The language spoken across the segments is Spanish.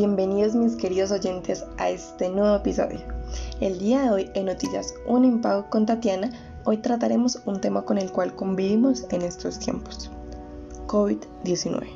Bienvenidos mis queridos oyentes a este nuevo episodio. El día de hoy en Noticias Un Impago con Tatiana, hoy trataremos un tema con el cual convivimos en estos tiempos. COVID-19.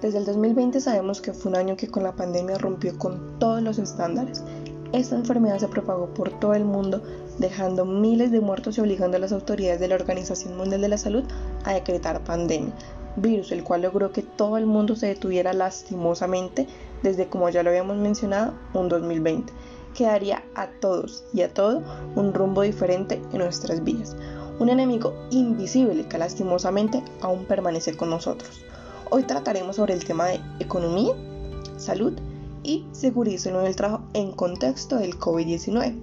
Desde el 2020 sabemos que fue un año que con la pandemia rompió con todos los estándares. Esta enfermedad se propagó por todo el mundo, dejando miles de muertos y obligando a las autoridades de la Organización Mundial de la Salud a decretar pandemia, virus el cual logró que todo el mundo se detuviera lastimosamente desde, como ya lo habíamos mencionado, un 2020, que daría a todos y a todo un rumbo diferente en nuestras vidas. Un enemigo invisible que lastimosamente aún permanece con nosotros. Hoy trataremos sobre el tema de economía, salud y seguridad en el trabajo en contexto del COVID-19,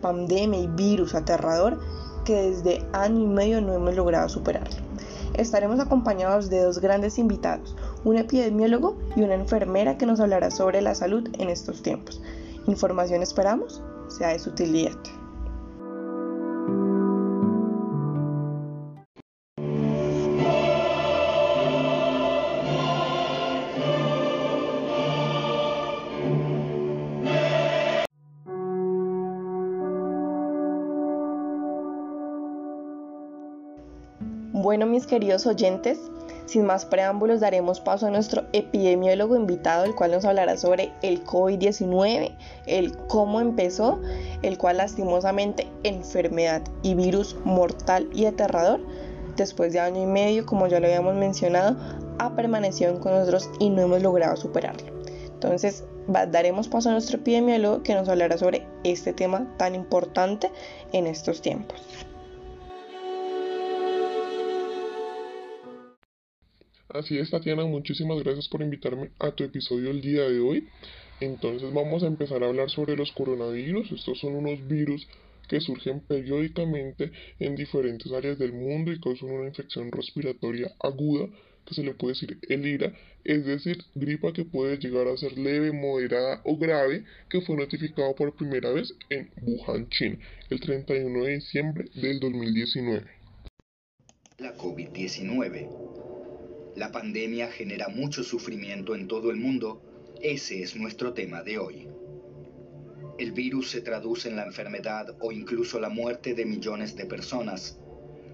pandemia y virus aterrador que desde año y medio no hemos logrado superarlo. Estaremos acompañados de dos grandes invitados, un epidemiólogo y una enfermera que nos hablará sobre la salud en estos tiempos. Información esperamos sea de su utilidad. Bueno, mis queridos oyentes, sin más preámbulos daremos paso a nuestro epidemiólogo invitado, el cual nos hablará sobre el COVID-19, el cómo empezó, el cual lastimosamente enfermedad y virus mortal y aterrador, después de año y medio, como ya lo habíamos mencionado, ha permanecido con nosotros y no hemos logrado superarlo. Entonces, daremos paso a nuestro epidemiólogo que nos hablará sobre este tema tan importante en estos tiempos. Así es, Tatiana, muchísimas gracias por invitarme a tu episodio el día de hoy. Entonces vamos a empezar a hablar sobre los coronavirus. Estos son unos virus que surgen periódicamente en diferentes áreas del mundo y causan una infección respiratoria aguda que se le puede decir el IRA, es decir, gripa que puede llegar a ser leve, moderada o grave, que fue notificado por primera vez en Wuhan, China, el 31 de diciembre del 2019. La COVID-19 la pandemia genera mucho sufrimiento en todo el mundo. Ese es nuestro tema de hoy. El virus se traduce en la enfermedad o incluso la muerte de millones de personas,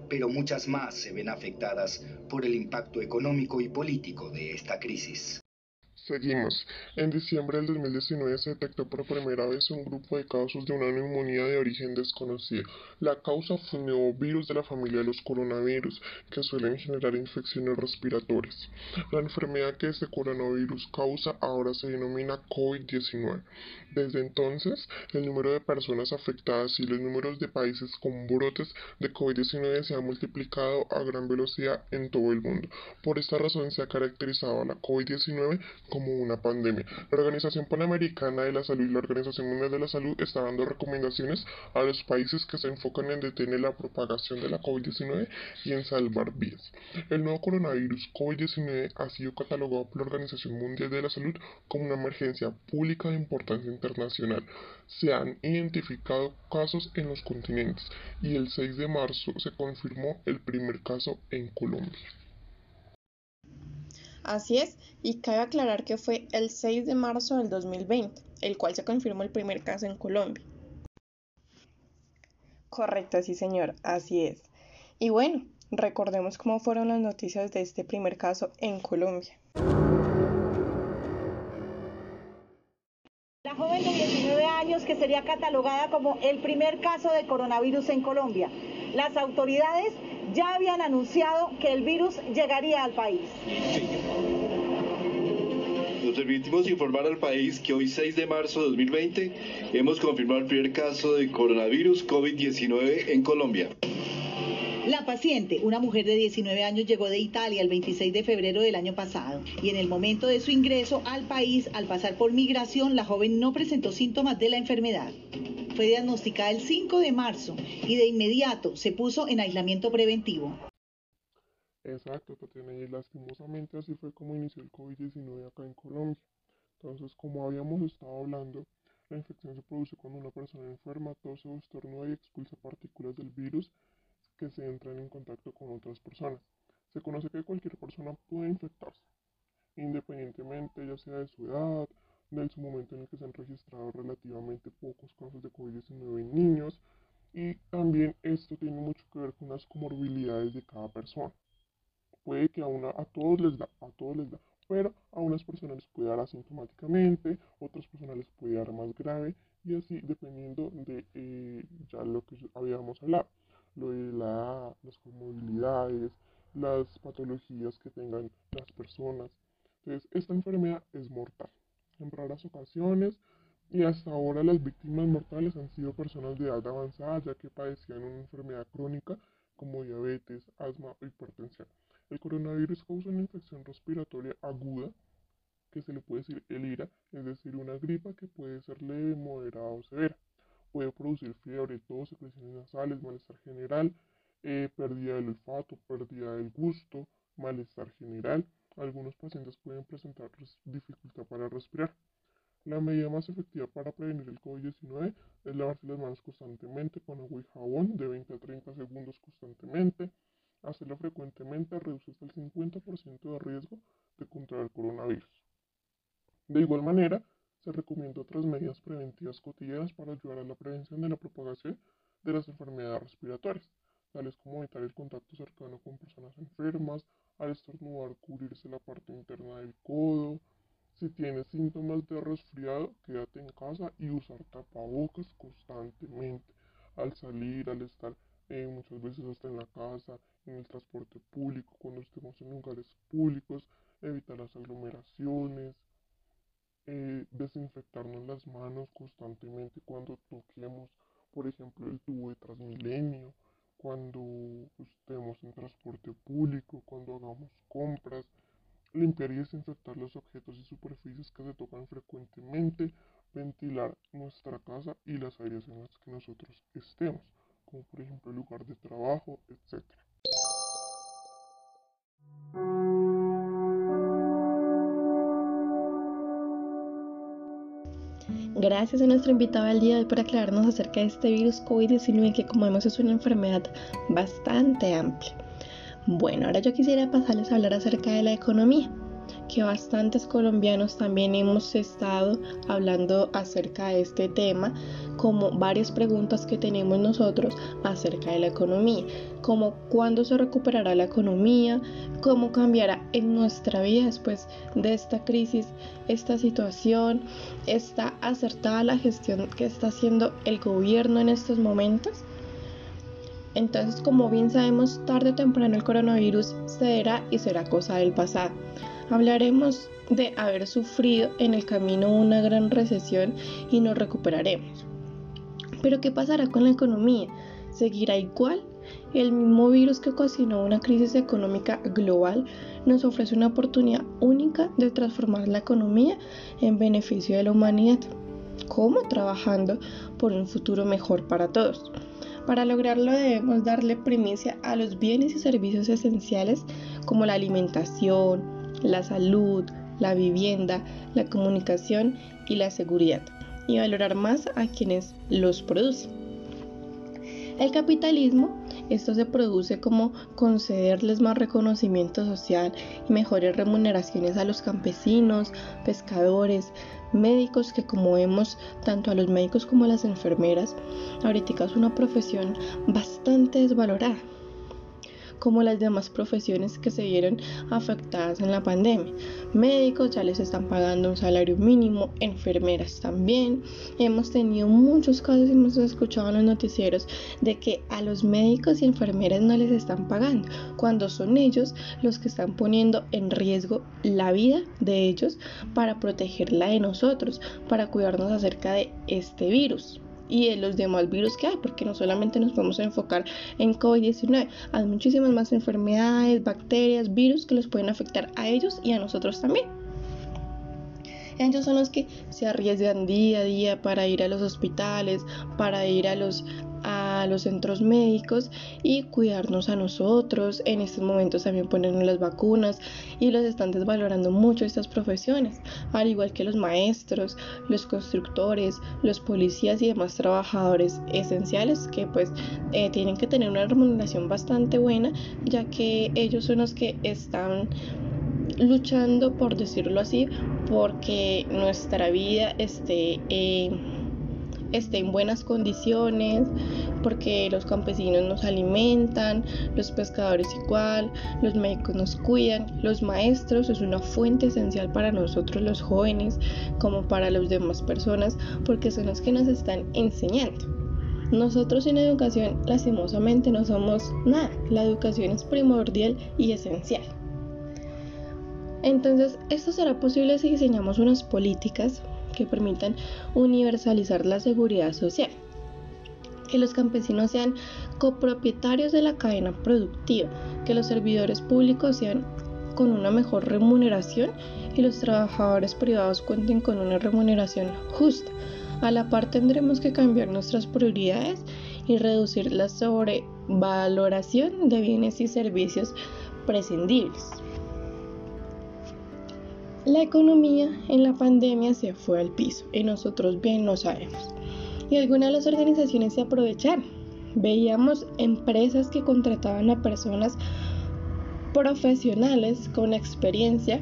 pero muchas más se ven afectadas por el impacto económico y político de esta crisis. Seguimos. En diciembre del 2019 se detectó por primera vez un grupo de casos de una neumonía de origen desconocido. La causa fue un nuevo virus de la familia de los coronavirus, que suelen generar infecciones respiratorias. La enfermedad que este coronavirus causa ahora se denomina COVID-19. Desde entonces, el número de personas afectadas y los números de países con brotes de COVID-19 se ha multiplicado a gran velocidad en todo el mundo. Por esta razón se ha caracterizado a la COVID-19 como una pandemia. La Organización Panamericana de la Salud y la Organización Mundial de la Salud están dando recomendaciones a los países que se enfocan en detener la propagación de la COVID-19 y en salvar vidas. El nuevo coronavirus COVID-19 ha sido catalogado por la Organización Mundial de la Salud como una emergencia pública de importancia internacional. Se han identificado casos en los continentes y el 6 de marzo se confirmó el primer caso en Colombia. Así es, y cabe aclarar que fue el 6 de marzo del 2020, el cual se confirmó el primer caso en Colombia. Correcto, sí señor, así es. Y bueno, recordemos cómo fueron las noticias de este primer caso en Colombia. La joven de 19 años que sería catalogada como el primer caso de coronavirus en Colombia. Las autoridades ya habían anunciado que el virus llegaría al país. Nos permitimos informar al país que hoy 6 de marzo de 2020 hemos confirmado el primer caso de coronavirus COVID-19 en Colombia. La paciente, una mujer de 19 años, llegó de Italia el 26 de febrero del año pasado y en el momento de su ingreso al país, al pasar por migración, la joven no presentó síntomas de la enfermedad. Fue diagnosticada el 5 de marzo y de inmediato se puso en aislamiento preventivo. Exacto, Tatiana, y lastimosamente así fue como inició el COVID-19 acá en Colombia. Entonces, como habíamos estado hablando, la infección se produce cuando una persona enferma tose o estornuda y expulsa partículas del virus que se entran en contacto con otras personas. Se conoce que cualquier persona puede infectarse, independientemente ya sea de su edad, en su momento en el que se han registrado relativamente pocos casos de COVID-19 en niños y también esto tiene mucho que ver con las comorbilidades de cada persona. Puede que a, una, a todos les da, a todos les da, pero a unas personas les puede dar asintomáticamente, otras personas les puede dar más grave y así dependiendo de eh, ya lo que habíamos hablado, lo de la, las comorbilidades, las patologías que tengan las personas. Entonces, esta enfermedad es mortal. En raras ocasiones y hasta ahora las víctimas mortales han sido personas de edad avanzada ya que padecían una enfermedad crónica como diabetes, asma o hipertensión. El coronavirus causa una infección respiratoria aguda que se le puede decir el IRA, es decir, una gripa que puede ser leve, moderada o severa. Puede producir fiebre, tos, secreciones nasales, malestar general, eh, pérdida del olfato, pérdida del gusto, malestar general. Algunos pacientes pueden presentar dificultad para respirar. La medida más efectiva para prevenir el COVID-19 es lavarse las manos constantemente con agua y jabón de 20 a 30 segundos constantemente. Hacerlo frecuentemente reduce hasta el 50% de riesgo de contraer coronavirus. De igual manera, se recomienda otras medidas preventivas cotidianas para ayudar a la prevención de la propagación de las enfermedades respiratorias, tales como evitar el contacto cercano con personas enfermas, al estornudar cubrirse la parte interna del codo, si tienes síntomas de resfriado, quédate en casa y usar tapabocas constantemente. Al salir, al estar eh, muchas veces hasta en la casa, en el transporte público, cuando estemos en lugares públicos, evitar las aglomeraciones, eh, desinfectarnos las manos constantemente cuando toquemos, por ejemplo, el tubo de Transmilenio, cuando estemos en transporte público, cuando hagamos compras, limpiar y desinfectar los objetos y superficies que se tocan frecuentemente, ventilar nuestra casa y las áreas en las que nosotros estemos, como por ejemplo el lugar de trabajo, etc. Gracias a nuestro invitado al día de hoy por aclararnos acerca de este virus COVID-19 que como vemos es una enfermedad bastante amplia. Bueno, ahora yo quisiera pasarles a hablar acerca de la economía, que bastantes colombianos también hemos estado hablando acerca de este tema, como varias preguntas que tenemos nosotros acerca de la economía, como cuándo se recuperará la economía, cómo cambiará en nuestra vida después de esta crisis, esta situación, está acertada la gestión que está haciendo el gobierno en estos momentos. Entonces, como bien sabemos, tarde o temprano el coronavirus cederá y será cosa del pasado. Hablaremos de haber sufrido en el camino una gran recesión y nos recuperaremos. Pero ¿qué pasará con la economía? ¿Seguirá igual? El mismo virus que ocasionó una crisis económica global nos ofrece una oportunidad única de transformar la economía en beneficio de la humanidad. ¿Cómo? Trabajando por un futuro mejor para todos. Para lograrlo debemos darle primicia a los bienes y servicios esenciales como la alimentación, la salud, la vivienda, la comunicación y la seguridad, y valorar más a quienes los producen. El capitalismo, esto se produce como concederles más reconocimiento social y mejores remuneraciones a los campesinos, pescadores, médicos que como vemos tanto a los médicos como a las enfermeras, ahorita es una profesión bastante desvalorada como las demás profesiones que se vieron afectadas en la pandemia. Médicos ya les están pagando un salario mínimo, enfermeras también. Hemos tenido muchos casos y hemos escuchado en los noticieros de que a los médicos y enfermeras no les están pagando, cuando son ellos los que están poniendo en riesgo la vida de ellos para protegerla de nosotros, para cuidarnos acerca de este virus y de los demás virus que hay, porque no solamente nos podemos enfocar en COVID-19, hay muchísimas más enfermedades, bacterias, virus que los pueden afectar a ellos y a nosotros también. Ellos son los que se arriesgan día a día para ir a los hospitales, para ir a los a los centros médicos y cuidarnos a nosotros. En estos momentos también ponernos las vacunas y los están desvalorando mucho estas profesiones, al igual que los maestros, los constructores, los policías y demás trabajadores esenciales que pues eh, tienen que tener una remuneración bastante buena ya que ellos son los que están luchando, por decirlo así, porque nuestra vida esté, esté en buenas condiciones, porque los campesinos nos alimentan, los pescadores igual, los médicos nos cuidan, los maestros es una fuente esencial para nosotros los jóvenes como para las demás personas, porque son los que nos están enseñando. Nosotros en educación lastimosamente no somos nada, la educación es primordial y esencial. Entonces, esto será posible si diseñamos unas políticas que permitan universalizar la seguridad social, que los campesinos sean copropietarios de la cadena productiva, que los servidores públicos sean con una mejor remuneración y los trabajadores privados cuenten con una remuneración justa. A la par tendremos que cambiar nuestras prioridades y reducir la sobrevaloración de bienes y servicios prescindibles. La economía en la pandemia se fue al piso y nosotros bien lo sabemos. Y algunas de las organizaciones se aprovecharon. Veíamos empresas que contrataban a personas profesionales con experiencia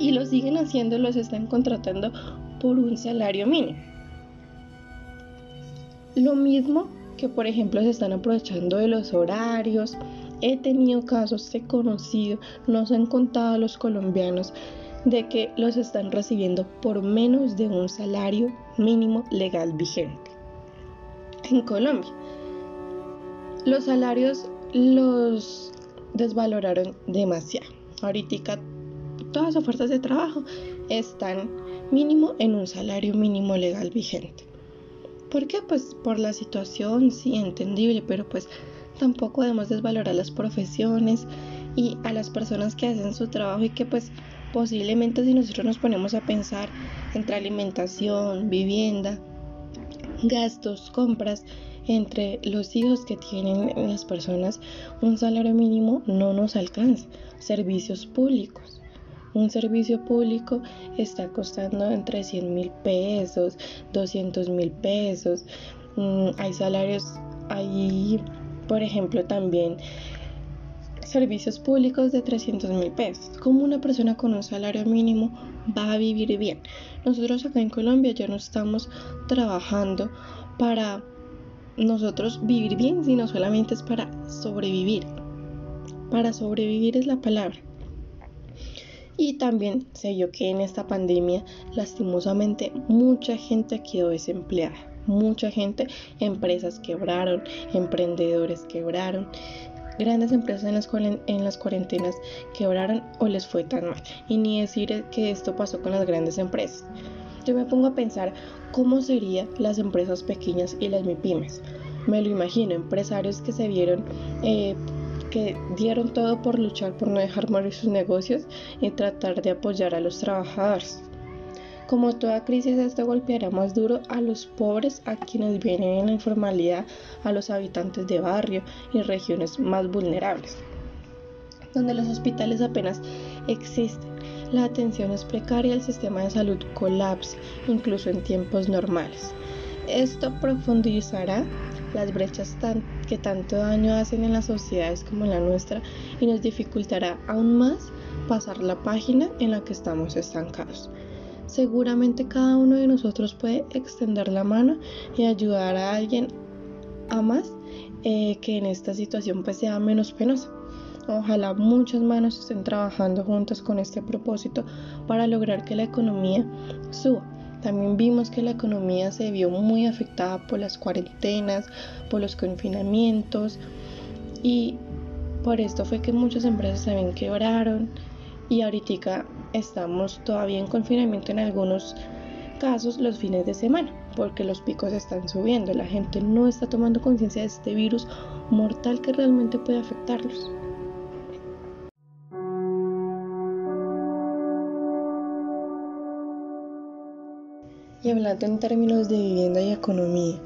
y lo siguen haciendo, los están contratando por un salario mínimo. Lo mismo que por ejemplo se están aprovechando de los horarios. He tenido casos, he conocido, nos han contado los colombianos de que los están recibiendo por menos de un salario mínimo legal vigente. En Colombia, los salarios los desvaloraron demasiado. Ahorita todas las ofertas de trabajo están mínimo en un salario mínimo legal vigente. ¿Por qué? Pues por la situación, sí, entendible, pero pues tampoco debemos desvalorar las profesiones y a las personas que hacen su trabajo y que pues Posiblemente si nosotros nos ponemos a pensar entre alimentación, vivienda, gastos, compras, entre los hijos que tienen las personas, un salario mínimo no nos alcanza. Servicios públicos. Un servicio público está costando entre 100 mil pesos, 200 mil pesos. Mm, hay salarios, hay, por ejemplo, también servicios públicos de 300 mil pesos. ¿Cómo una persona con un salario mínimo va a vivir bien? Nosotros acá en Colombia ya no estamos trabajando para nosotros vivir bien, sino solamente es para sobrevivir. Para sobrevivir es la palabra. Y también sé yo que en esta pandemia, lastimosamente, mucha gente quedó desempleada. Mucha gente, empresas quebraron, emprendedores quebraron, Grandes empresas en las, en las cuarentenas quebraron o les fue tan mal. Y ni decir que esto pasó con las grandes empresas. Yo me pongo a pensar cómo serían las empresas pequeñas y las MIPIMES. Me lo imagino, empresarios que se vieron, eh, que dieron todo por luchar por no dejar morir sus negocios y tratar de apoyar a los trabajadores. Como toda crisis, esto golpeará más duro a los pobres, a quienes vienen en la informalidad, a los habitantes de barrio y regiones más vulnerables, donde los hospitales apenas existen. La atención es precaria, el sistema de salud colapsa, incluso en tiempos normales. Esto profundizará las brechas que tanto daño hacen en las sociedades como en la nuestra y nos dificultará aún más pasar la página en la que estamos estancados. Seguramente cada uno de nosotros puede extender la mano y ayudar a alguien a más eh, que en esta situación pues sea menos penosa. Ojalá muchas manos estén trabajando juntas con este propósito para lograr que la economía suba. También vimos que la economía se vio muy afectada por las cuarentenas, por los confinamientos y por esto fue que muchas empresas también quebraron y ahorita estamos todavía en confinamiento en algunos casos los fines de semana, porque los picos están subiendo, la gente no está tomando conciencia de este virus mortal que realmente puede afectarlos. Y hablando en términos de vivienda y economía,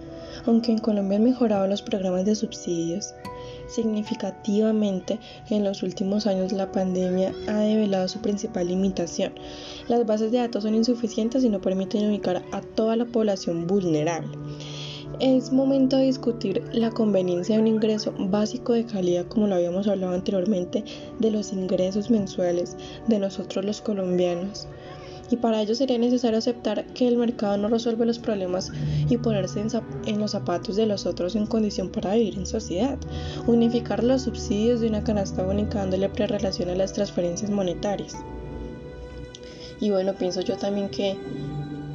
aunque en Colombia han mejorado los programas de subsidios, significativamente en los últimos años la pandemia ha develado su principal limitación. Las bases de datos son insuficientes y no permiten ubicar a toda la población vulnerable. es momento de discutir la conveniencia de un ingreso básico de calidad, como lo habíamos hablado anteriormente, de los ingresos mensuales de nosotros los colombianos. Y para ello sería necesario aceptar que el mercado no resuelve los problemas y ponerse en, los zapatos de los otros en condición para vivir en sociedad. Unificar los subsidios de una canasta única dándole prerelación a las transferencias monetarias. Y bueno, pienso yo también que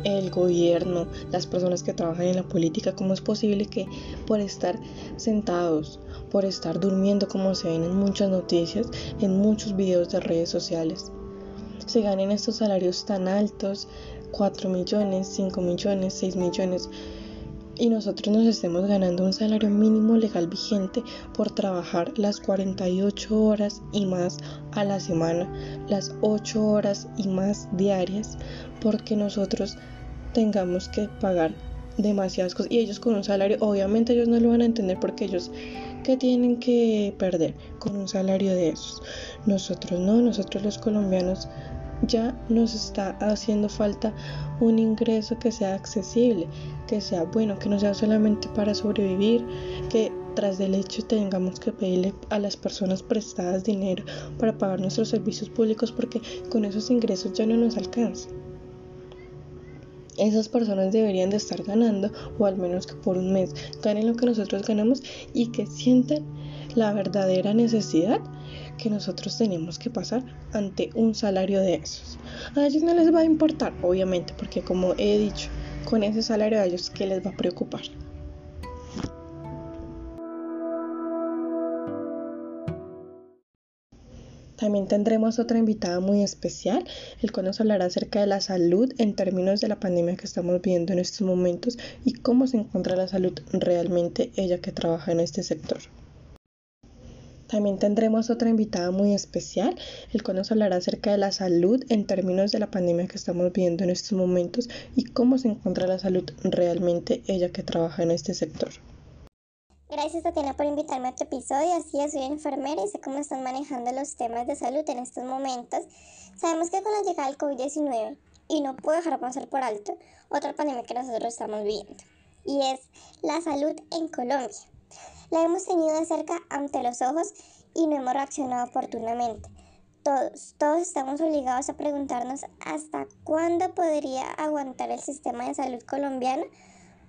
el gobierno, las personas que trabajan en la política, cómo es posible que por estar sentados, por estar durmiendo como se ven en muchas noticias, en muchos videos de redes sociales, se ganen estos salarios tan altos, 4 millones, 5 millones, 6 millones, y nosotros nos estemos ganando un salario mínimo legal vigente por trabajar las 48 horas y más a la semana, las 8 horas y más diarias, porque nosotros tengamos que pagar demasiadas cosas y ellos con un salario, obviamente ellos no lo van a entender porque ellos que tienen que perder con un salario de esos. Nosotros no, nosotros los colombianos ya nos está haciendo falta un ingreso que sea accesible, que sea bueno, que no sea solamente para sobrevivir, que tras del hecho tengamos que pedirle a las personas prestadas dinero para pagar nuestros servicios públicos porque con esos ingresos ya no nos alcanza. Esas personas deberían de estar ganando o al menos que por un mes ganen lo que nosotros ganamos y que sientan la verdadera necesidad que nosotros tenemos que pasar ante un salario de esos. A ellos no les va a importar, obviamente, porque como he dicho, con ese salario a ellos, ¿qué les va a preocupar? También tendremos otra invitada muy especial, el cual nos hablará acerca de la salud en términos de la pandemia que estamos viviendo en estos momentos y cómo se encuentra la salud realmente ella que trabaja en este sector. También tendremos otra invitada muy especial, el cual nos hablará acerca de la salud en términos de la pandemia que estamos viviendo en estos momentos y cómo se encuentra la salud realmente ella que trabaja en este sector. Gracias Tatiana por invitarme a tu episodio. Así es, soy enfermera y sé cómo están manejando los temas de salud en estos momentos. Sabemos que con la llegada del COVID-19, y no puedo dejar pasar por alto, otra pandemia que nosotros estamos viviendo, y es la salud en Colombia. La hemos tenido de cerca ante los ojos y no hemos reaccionado oportunamente. Todos, todos estamos obligados a preguntarnos hasta cuándo podría aguantar el sistema de salud colombiano,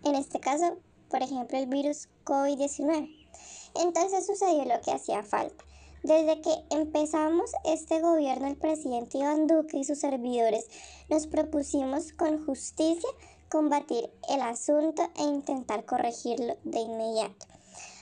en este caso, por ejemplo, el virus COVID-19. Entonces sucedió lo que hacía falta. Desde que empezamos este gobierno, el presidente Iván Duque y sus servidores nos propusimos con justicia combatir el asunto e intentar corregirlo de inmediato.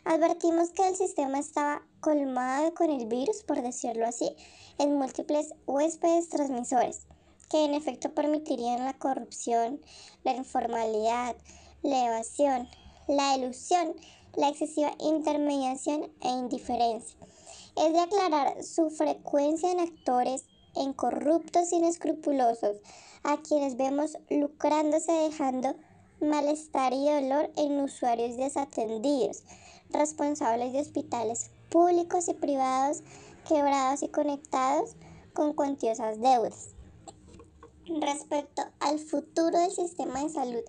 Advertimos que el sistema estaba colmado con el virus, por decirlo así, en múltiples huéspedes transmisores, que en efecto permitirían la corrupción, la informalidad, la evasión, la ilusión, la excesiva intermediación e indiferencia. Es de aclarar su frecuencia en actores, en corruptos inescrupulosos, a quienes vemos lucrándose dejando malestar y dolor en usuarios desatendidos, responsables de hospitales públicos y privados quebrados y conectados con cuantiosas deudas. Respecto al futuro del sistema de salud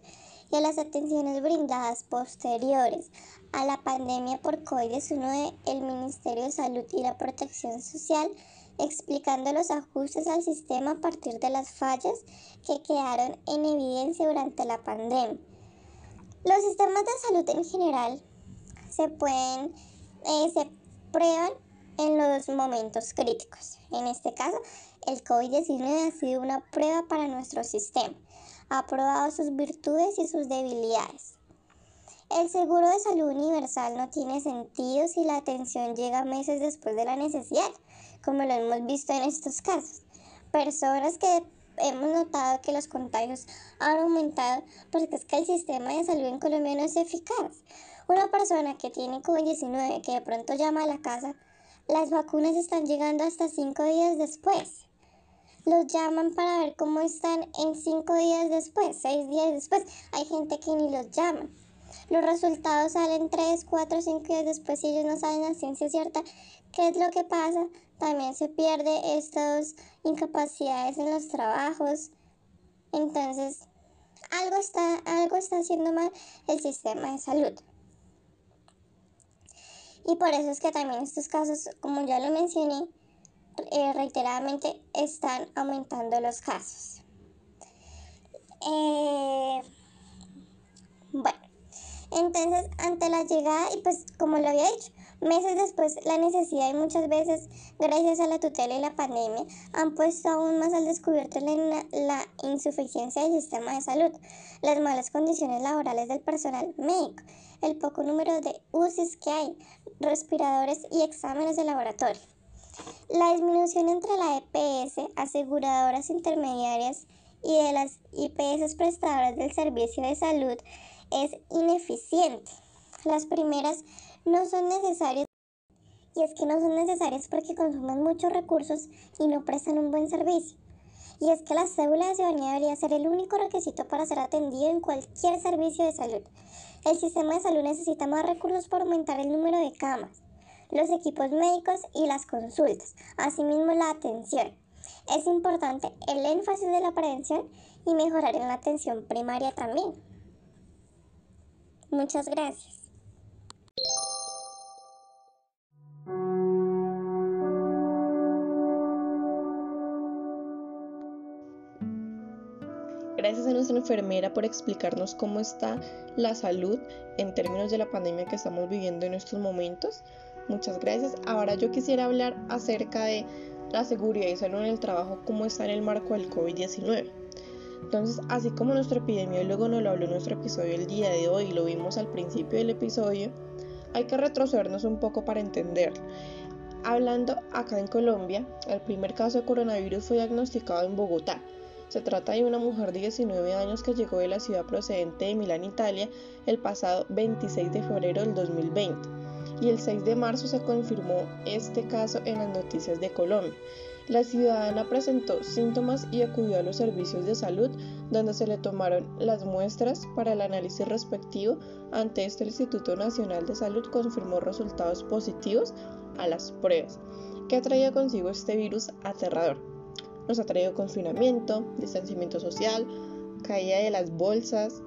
y a las atenciones brindadas posteriores a la pandemia por COVID-19, el Ministerio de Salud y la Protección Social explicando los ajustes al sistema a partir de las fallas que quedaron en evidencia durante la pandemia. Los sistemas de salud en general se pueden, eh, se prueban en los momentos críticos. En este caso, el COVID-19 ha sido una prueba para nuestro sistema. Ha probado sus virtudes y sus debilidades. El seguro de salud universal no tiene sentido si la atención llega meses después de la necesidad, como lo hemos visto en estos casos. Personas que hemos notado que los contagios han aumentado porque es que el sistema de salud en Colombia no es eficaz. Una persona que tiene COVID-19 que de pronto llama a la casa, las vacunas están llegando hasta cinco días después. Los llaman para ver cómo están en cinco días después, seis días después. Hay gente que ni los llama. Los resultados salen tres, cuatro, cinco días después y ellos no saben la ciencia cierta qué es lo que pasa. También se pierde estas incapacidades en los trabajos. Entonces, algo está, algo está haciendo mal el sistema de salud. Y por eso es que también estos casos, como ya lo mencioné, eh, reiteradamente están aumentando los casos. Eh, bueno, entonces ante la llegada, y pues como lo había dicho, meses después la necesidad y muchas veces gracias a la tutela y la pandemia han puesto aún más al descubierto la, la insuficiencia del sistema de salud, las malas condiciones laborales del personal médico, el poco número de UCIs que hay, respiradores y exámenes de laboratorio. La disminución entre la EPS, aseguradoras intermediarias y de las IPS prestadoras del servicio de salud es ineficiente. Las primeras no son necesarias y es que no son necesarias porque consumen muchos recursos y no prestan un buen servicio. Y es que la cédula de ciudadanía debería ser el único requisito para ser atendido en cualquier servicio de salud. El sistema de salud necesita más recursos para aumentar el número de camas, los equipos médicos y las consultas, asimismo la atención. Es importante el énfasis de la prevención y mejorar en la atención primaria también. Muchas gracias. Gracias a nuestra enfermera por explicarnos cómo está la salud en términos de la pandemia que estamos viviendo en estos momentos. Muchas gracias. Ahora yo quisiera hablar acerca de la seguridad y salud en el trabajo, cómo está en el marco del COVID-19. Entonces, así como nuestro epidemiólogo nos lo habló en nuestro episodio el día de hoy y lo vimos al principio del episodio, hay que retrocedernos un poco para entenderlo. Hablando acá en Colombia, el primer caso de coronavirus fue diagnosticado en Bogotá. Se trata de una mujer de 19 años que llegó de la ciudad procedente de Milán, Italia, el pasado 26 de febrero del 2020 y el 6 de marzo se confirmó este caso en las noticias de Colombia. La ciudadana presentó síntomas y acudió a los servicios de salud donde se le tomaron las muestras para el análisis respectivo. Ante esto el Instituto Nacional de Salud confirmó resultados positivos a las pruebas. ¿Qué ha traído consigo este virus aterrador? Nos ha traído confinamiento, distanciamiento social, caída de las bolsas,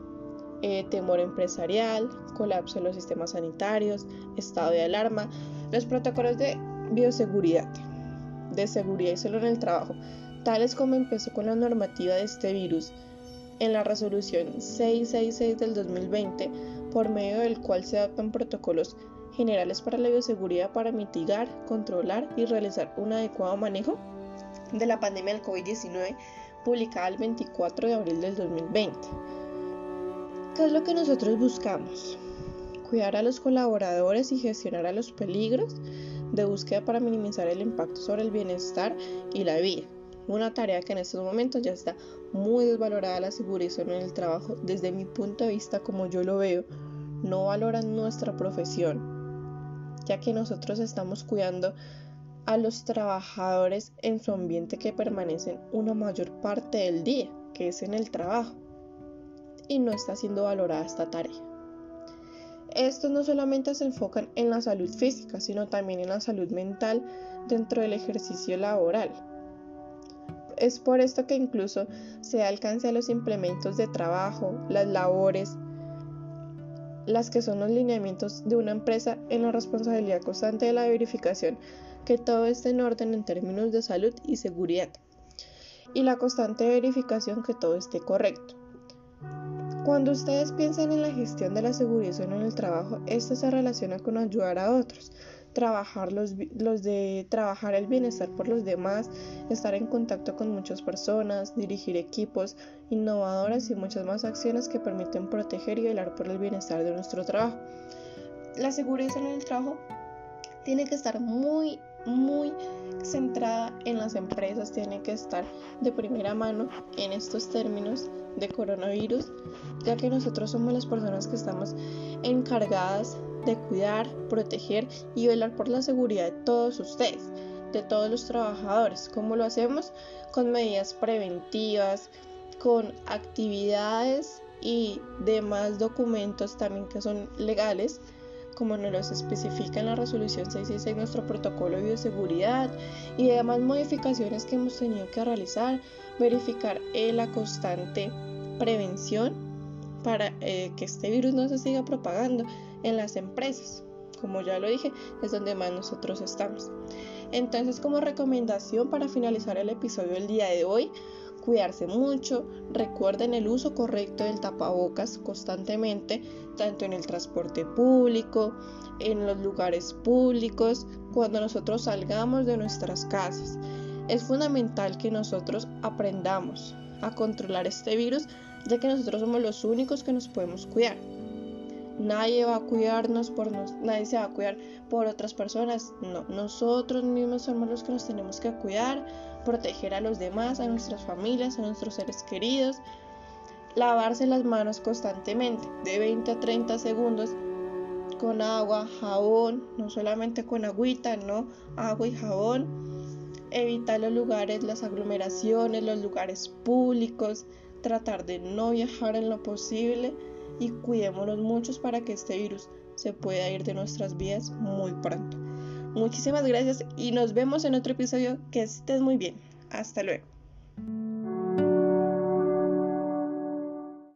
eh, temor empresarial, colapso en los sistemas sanitarios, estado de alarma, los protocolos de bioseguridad, de seguridad y salud en el trabajo, tales como empezó con la normativa de este virus en la resolución 666 del 2020, por medio del cual se adoptan protocolos generales para la bioseguridad para mitigar, controlar y realizar un adecuado manejo de la pandemia del COVID-19, publicada el 24 de abril del 2020. ¿Qué es lo que nosotros buscamos? Cuidar a los colaboradores y gestionar a los peligros de búsqueda para minimizar el impacto sobre el bienestar y la vida. Una tarea que en estos momentos ya está muy desvalorada la seguridad en el trabajo. Desde mi punto de vista, como yo lo veo, no valoran nuestra profesión, ya que nosotros estamos cuidando a los trabajadores en su ambiente que permanecen una mayor parte del día, que es en el trabajo y no está siendo valorada esta tarea. Estos no solamente se enfocan en la salud física, sino también en la salud mental dentro del ejercicio laboral. Es por esto que incluso se alcance a los implementos de trabajo, las labores, las que son los lineamientos de una empresa en la responsabilidad constante de la verificación que todo esté en orden en términos de salud y seguridad y la constante verificación que todo esté correcto. Cuando ustedes piensan en la gestión de la seguridad en el trabajo, esto se relaciona con ayudar a otros, trabajar los, los, de trabajar el bienestar por los demás, estar en contacto con muchas personas, dirigir equipos innovadoras y muchas más acciones que permiten proteger y velar por el bienestar de nuestro trabajo. La seguridad en el trabajo tiene que estar muy muy centrada en las empresas, tiene que estar de primera mano en estos términos de coronavirus, ya que nosotros somos las personas que estamos encargadas de cuidar, proteger y velar por la seguridad de todos ustedes, de todos los trabajadores. ¿Cómo lo hacemos? Con medidas preventivas, con actividades y demás documentos también que son legales como nos los especifica en la resolución 666 nuestro protocolo de bioseguridad y demás modificaciones que hemos tenido que realizar, verificar la constante prevención para eh, que este virus no se siga propagando en las empresas. Como ya lo dije, es donde más nosotros estamos. Entonces, como recomendación para finalizar el episodio del día de hoy, cuidarse mucho, recuerden el uso correcto del tapabocas constantemente, tanto en el transporte público, en los lugares públicos, cuando nosotros salgamos de nuestras casas. Es fundamental que nosotros aprendamos a controlar este virus, ya que nosotros somos los únicos que nos podemos cuidar. Nadie va a cuidarnos por nos, nadie se va a cuidar por otras personas. No, nosotros mismos somos los que nos tenemos que cuidar, proteger a los demás, a nuestras familias, a nuestros seres queridos. Lavarse las manos constantemente, de 20 a 30 segundos, con agua, jabón, no solamente con agüita, no, agua y jabón. Evitar los lugares, las aglomeraciones, los lugares públicos, tratar de no viajar en lo posible y cuidémonos muchos para que este virus se pueda ir de nuestras vidas muy pronto. Muchísimas gracias y nos vemos en otro episodio. Que estés muy bien. Hasta luego.